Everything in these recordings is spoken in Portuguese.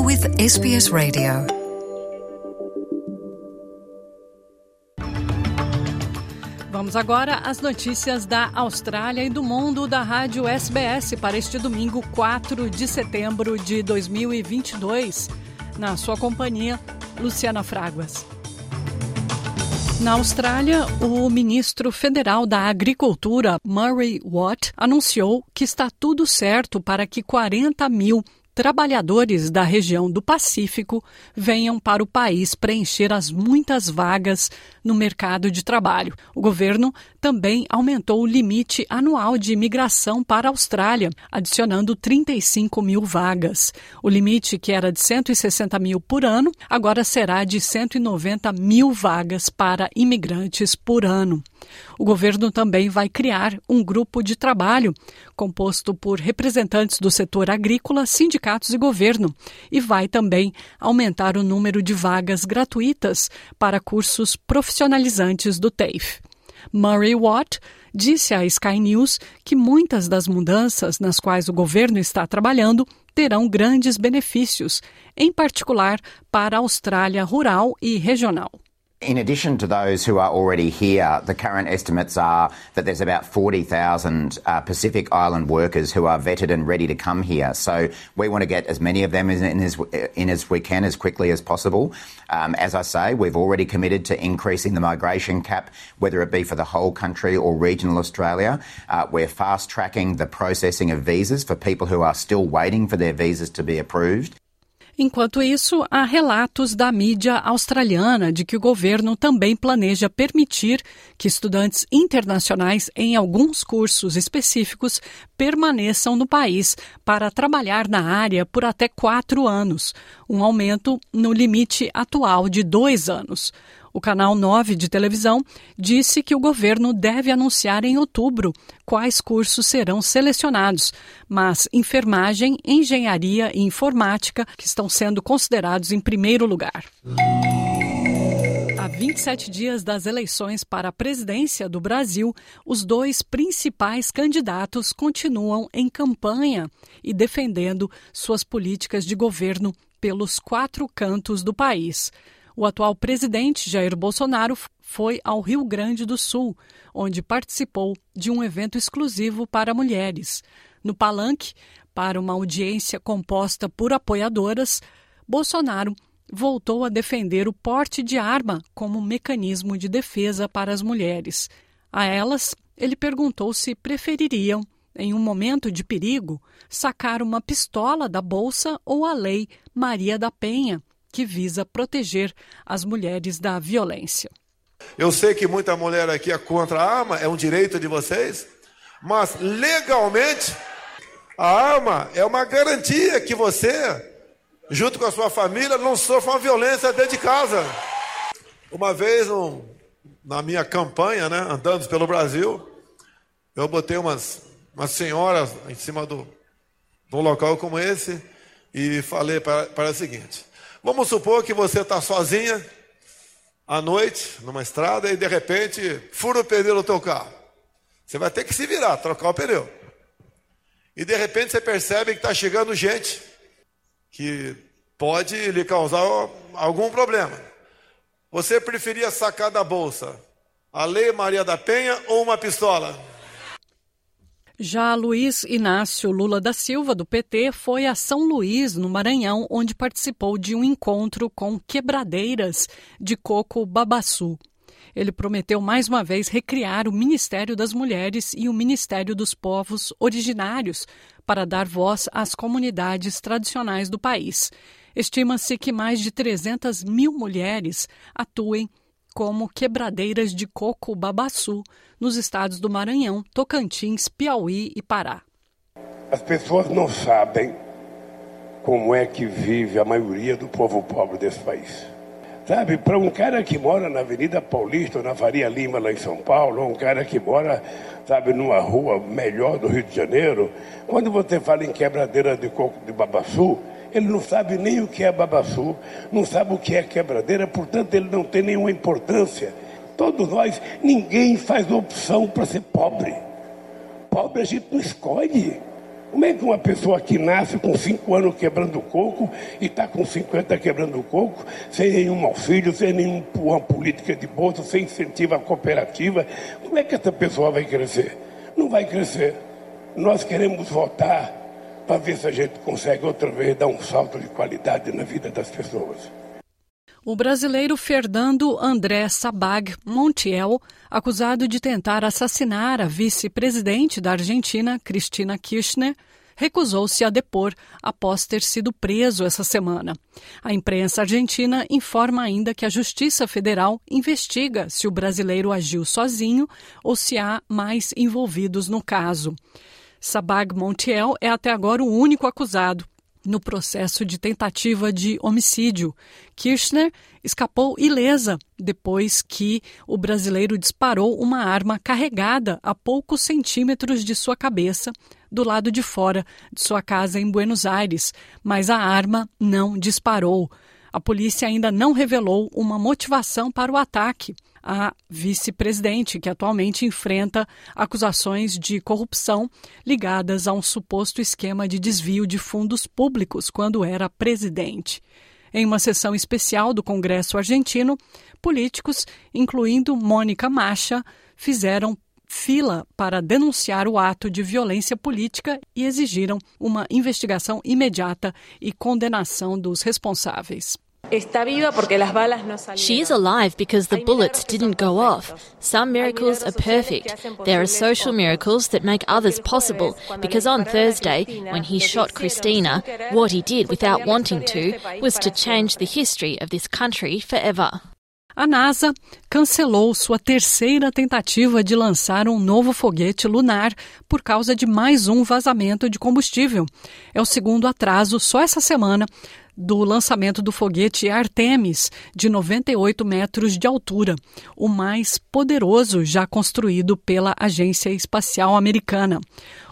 You're with SBS Radio. Vamos agora às notícias da Austrália e do mundo da Rádio SBS para este domingo, 4 de setembro de 2022. Na sua companhia, Luciana Fraguas. Na Austrália, o ministro federal da Agricultura, Murray Watt, anunciou que está tudo certo para que 40 mil trabalhadores da região do Pacífico venham para o país preencher as muitas vagas no mercado de trabalho. O governo também aumentou o limite anual de imigração para a Austrália, adicionando 35 mil vagas. O limite, que era de 160 mil por ano, agora será de 190 mil vagas para imigrantes por ano. O governo também vai criar um grupo de trabalho composto por representantes do setor agrícola, sindicatos e governo, e vai também aumentar o número de vagas gratuitas para cursos profissionalizantes do TAFE. Murray Watt disse à Sky News que muitas das mudanças nas quais o governo está trabalhando terão grandes benefícios, em particular para a Austrália rural e regional. In addition to those who are already here, the current estimates are that there's about 40,000 uh, Pacific Island workers who are vetted and ready to come here. So we want to get as many of them in, in, as, in as, we can as quickly as possible. Um, as I say, we've already committed to increasing the migration cap, whether it be for the whole country or regional Australia. Uh, we're fast tracking the processing of visas for people who are still waiting for their visas to be approved. Enquanto isso, há relatos da mídia australiana de que o governo também planeja permitir que estudantes internacionais em alguns cursos específicos permaneçam no país para trabalhar na área por até quatro anos, um aumento no limite atual de dois anos. O canal 9 de televisão disse que o governo deve anunciar em outubro quais cursos serão selecionados, mas enfermagem, engenharia e informática que estão sendo considerados em primeiro lugar. Há 27 dias das eleições para a presidência do Brasil, os dois principais candidatos continuam em campanha e defendendo suas políticas de governo pelos quatro cantos do país. O atual presidente Jair Bolsonaro foi ao Rio Grande do Sul, onde participou de um evento exclusivo para mulheres. No palanque, para uma audiência composta por apoiadoras, Bolsonaro voltou a defender o porte de arma como mecanismo de defesa para as mulheres. A elas, ele perguntou se prefeririam, em um momento de perigo, sacar uma pistola da bolsa ou a lei Maria da Penha, que visa proteger as mulheres da violência. Eu sei que muita mulher aqui é contra a arma, é um direito de vocês, mas legalmente a arma é uma garantia que você, junto com a sua família, não sofra uma violência dentro de casa. Uma vez, um, na minha campanha, né, andando pelo Brasil, eu botei umas, umas senhoras em cima do, de um local como esse e falei para, para o seguinte: Vamos supor que você está sozinha à noite, numa estrada, e de repente fura o pneu do teu carro. Você vai ter que se virar, trocar o pneu. E de repente você percebe que está chegando gente que pode lhe causar algum problema. Você preferia sacar da bolsa a Lei Maria da Penha ou uma pistola? Já Luiz Inácio Lula da Silva, do PT, foi a São Luís, no Maranhão, onde participou de um encontro com quebradeiras de coco babaçu. Ele prometeu mais uma vez recriar o Ministério das Mulheres e o Ministério dos Povos Originários para dar voz às comunidades tradicionais do país. Estima-se que mais de 300 mil mulheres atuem como quebradeiras de coco babaçu nos estados do Maranhão, Tocantins, Piauí e Pará. As pessoas não sabem como é que vive a maioria do povo pobre desse país. Sabe, para um cara que mora na Avenida Paulista ou na Faria Lima, lá em São Paulo, ou um cara que mora, sabe, numa rua melhor do Rio de Janeiro, quando você fala em quebradeira de coco de babaçu, ele não sabe nem o que é babaçu, não sabe o que é quebradeira, portanto ele não tem nenhuma importância. Todos nós, ninguém faz opção para ser pobre. Pobre a gente não escolhe. Como é que uma pessoa que nasce com 5 anos quebrando coco e está com 50 quebrando coco, sem nenhum auxílio, sem nenhuma política de bolsa, sem incentivo à cooperativa, como é que essa pessoa vai crescer? Não vai crescer. Nós queremos votar para ver se a gente consegue outra vez dar um salto de qualidade na vida das pessoas. O brasileiro Fernando André Sabag Montiel, acusado de tentar assassinar a vice-presidente da Argentina, Cristina Kirchner, recusou-se a depor após ter sido preso essa semana. A imprensa argentina informa ainda que a Justiça Federal investiga se o brasileiro agiu sozinho ou se há mais envolvidos no caso. Sabag Montiel é até agora o único acusado no processo de tentativa de homicídio. Kirchner escapou ilesa depois que o brasileiro disparou uma arma carregada a poucos centímetros de sua cabeça do lado de fora de sua casa em Buenos Aires, mas a arma não disparou. A polícia ainda não revelou uma motivação para o ataque. A vice-presidente, que atualmente enfrenta acusações de corrupção ligadas a um suposto esquema de desvio de fundos públicos quando era presidente. Em uma sessão especial do Congresso argentino, políticos, incluindo Mônica Macha, fizeram fila para denunciar o ato de violência política e exigiram uma investigação imediata e condenação dos responsáveis. She is alive because the bullets didn't go off. Some miracles are perfect. There are social miracles that make others possible because on Thursday, when he shot Christina, what he did without wanting to was to change the history of this country forever. A NASA cancelou sua terceira tentativa de lançar um novo foguete lunar por causa de mais um vazamento de combustível. É o segundo atraso só essa semana do lançamento do foguete Artemis, de 98 metros de altura, o mais poderoso já construído pela Agência Espacial Americana.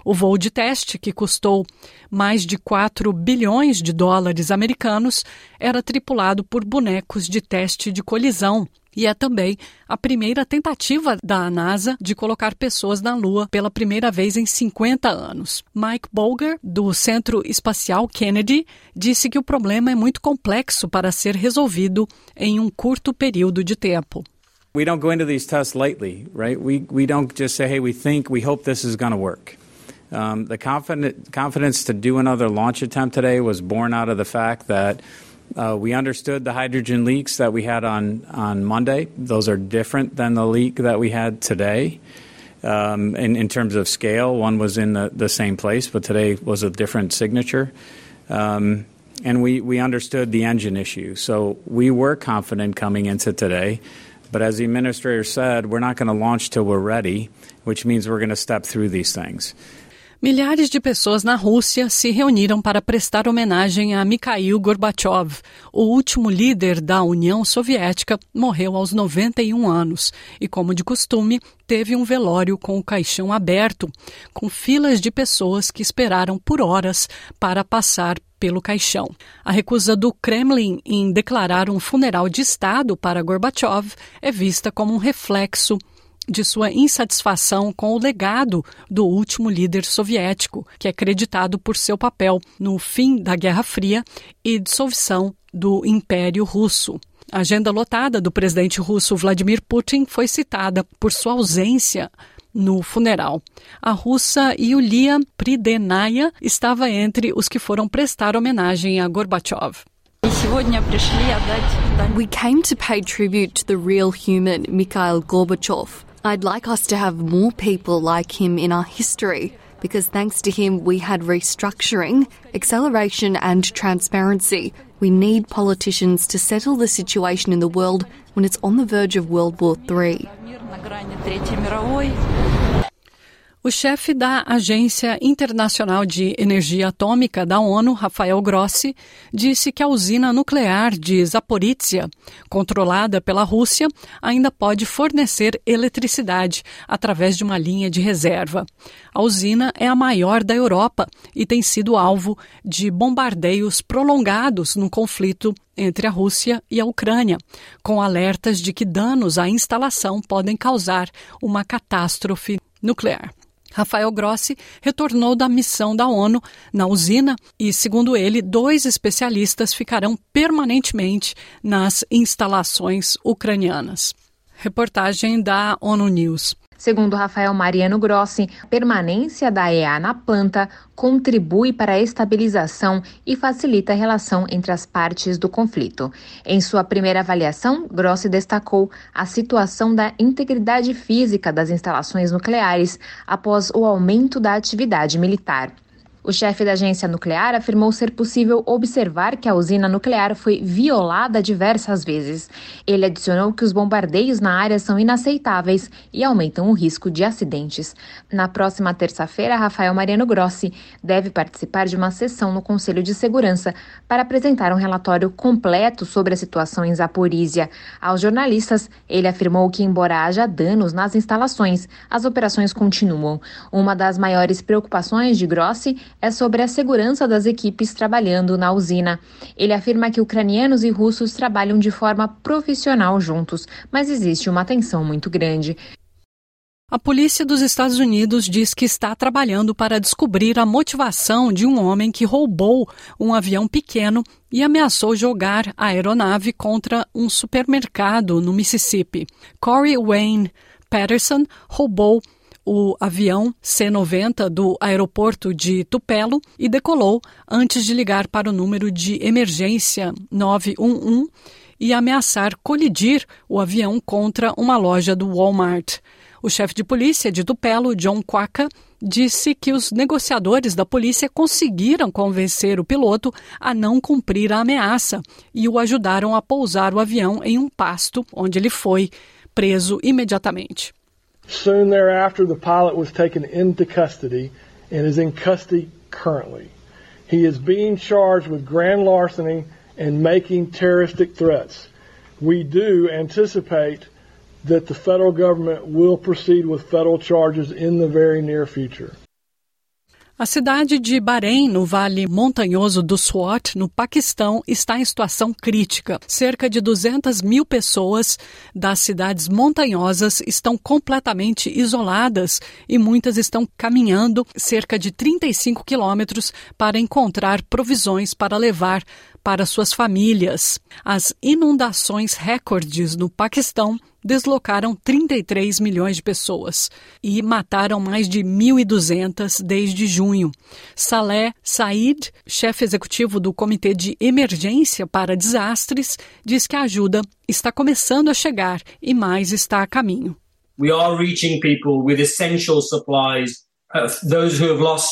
O voo de teste, que custou mais de 4 bilhões de dólares americanos, era tripulado por bonecos de teste de colisão e é também a primeira tentativa da NASA de colocar pessoas na Lua pela primeira vez em 50 anos. Mike Bolger, do Centro Espacial Kennedy, disse que o problema é muito complexo para ser resolvido em um curto período de tempo. We don't go into these tests lightly, right? We, we don't just say, hey, we think, we hope this is going to work. Um, the confidence to do another launch attempt today was born out of the fact that Uh, we understood the hydrogen leaks that we had on, on Monday. Those are different than the leak that we had today. Um, in, in terms of scale, one was in the, the same place, but today was a different signature. Um, and we, we understood the engine issue. So we were confident coming into today. But as the administrator said, we're not going to launch till we're ready, which means we're going to step through these things. Milhares de pessoas na Rússia se reuniram para prestar homenagem a Mikhail Gorbachev. O último líder da União Soviética morreu aos 91 anos e, como de costume, teve um velório com o caixão aberto, com filas de pessoas que esperaram por horas para passar pelo caixão. A recusa do Kremlin em declarar um funeral de Estado para Gorbachev é vista como um reflexo de sua insatisfação com o legado do último líder soviético, que é acreditado por seu papel no fim da Guerra Fria e dissolução do Império Russo. A agenda lotada do presidente russo Vladimir Putin foi citada por sua ausência no funeral. A russa Yulia Pridenaya estava entre os que foram prestar homenagem a Gorbachev. We came to pay tribute to the real human Mikhail Gorbachev. I'd like us to have more people like him in our history because thanks to him we had restructuring, acceleration, and transparency. We need politicians to settle the situation in the world when it's on the verge of World War III. O chefe da Agência Internacional de Energia Atômica da ONU, Rafael Grossi, disse que a usina nuclear de Zaporizhia, controlada pela Rússia, ainda pode fornecer eletricidade através de uma linha de reserva. A usina é a maior da Europa e tem sido alvo de bombardeios prolongados no conflito entre a Rússia e a Ucrânia, com alertas de que danos à instalação podem causar uma catástrofe nuclear. Rafael Grossi retornou da missão da ONU na usina e, segundo ele, dois especialistas ficarão permanentemente nas instalações ucranianas. Reportagem da ONU News. Segundo Rafael Mariano Grossi, permanência da EA na planta contribui para a estabilização e facilita a relação entre as partes do conflito. Em sua primeira avaliação, Grossi destacou a situação da integridade física das instalações nucleares após o aumento da atividade militar. O chefe da agência nuclear afirmou ser possível observar que a usina nuclear foi violada diversas vezes. Ele adicionou que os bombardeios na área são inaceitáveis e aumentam o risco de acidentes. Na próxima terça-feira, Rafael Mariano Grossi deve participar de uma sessão no Conselho de Segurança para apresentar um relatório completo sobre a situação em Zaporizhia. Aos jornalistas, ele afirmou que, embora haja danos nas instalações, as operações continuam. Uma das maiores preocupações de Grossi é sobre a segurança das equipes trabalhando na usina. Ele afirma que ucranianos e russos trabalham de forma profissional juntos, mas existe uma tensão muito grande. A polícia dos Estados Unidos diz que está trabalhando para descobrir a motivação de um homem que roubou um avião pequeno e ameaçou jogar a aeronave contra um supermercado no Mississippi. Corey Wayne Patterson roubou o avião C-90 do aeroporto de Tupelo e decolou antes de ligar para o número de emergência 911 e ameaçar colidir o avião contra uma loja do Walmart. O chefe de polícia de Tupelo, John Quaka, disse que os negociadores da polícia conseguiram convencer o piloto a não cumprir a ameaça e o ajudaram a pousar o avião em um pasto, onde ele foi preso imediatamente. Soon thereafter, the pilot was taken into custody and is in custody currently. He is being charged with grand larceny and making terroristic threats. We do anticipate that the federal government will proceed with federal charges in the very near future. A cidade de Bahrein, no vale montanhoso do Swat, no Paquistão, está em situação crítica. Cerca de 200 mil pessoas das cidades montanhosas estão completamente isoladas e muitas estão caminhando cerca de 35 quilômetros para encontrar provisões para levar para suas famílias. As inundações recordes no Paquistão deslocaram 33 milhões de pessoas e mataram mais de 1.200 desde junho. Saleh Said, chefe executivo do Comitê de Emergência para Desastres, diz que a ajuda está começando a chegar e mais está a caminho. We are reaching people with essential supplies. Uh, those who have lost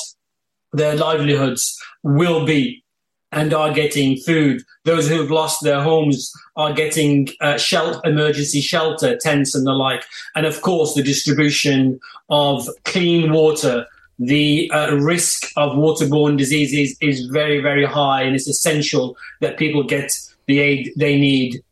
their livelihoods will be and are getting food. Those who have lost their homes are getting uh, shelter, emergency shelter, tents, and the like. And of course, the distribution of clean water. The uh, risk of waterborne diseases is very, very high, and it's essential that people get the aid they need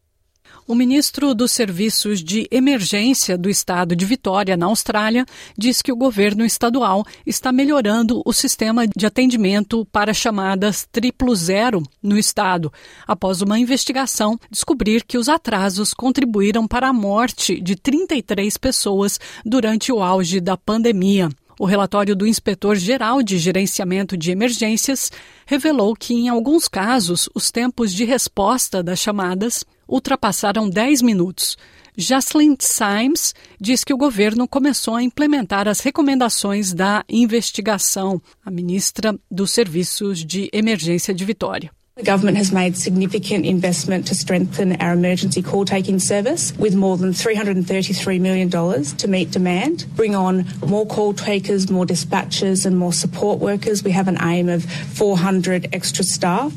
O ministro dos Serviços de Emergência do estado de Vitória, na Austrália, diz que o governo estadual está melhorando o sistema de atendimento para chamadas triplo zero no estado, após uma investigação descobrir que os atrasos contribuíram para a morte de 33 pessoas durante o auge da pandemia. O relatório do Inspetor-Geral de Gerenciamento de Emergências revelou que, em alguns casos, os tempos de resposta das chamadas ultrapassaram 10 minutos. Jocelyn Symes diz que o governo começou a implementar as recomendações da investigação. A ministra dos Serviços de Emergência de Vitória. The government has made significant investment to strengthen our emergency call taking service with more than $333 million to meet demand, bring on more call takers, more dispatchers, and more support workers. We have an aim of 400 extra staff.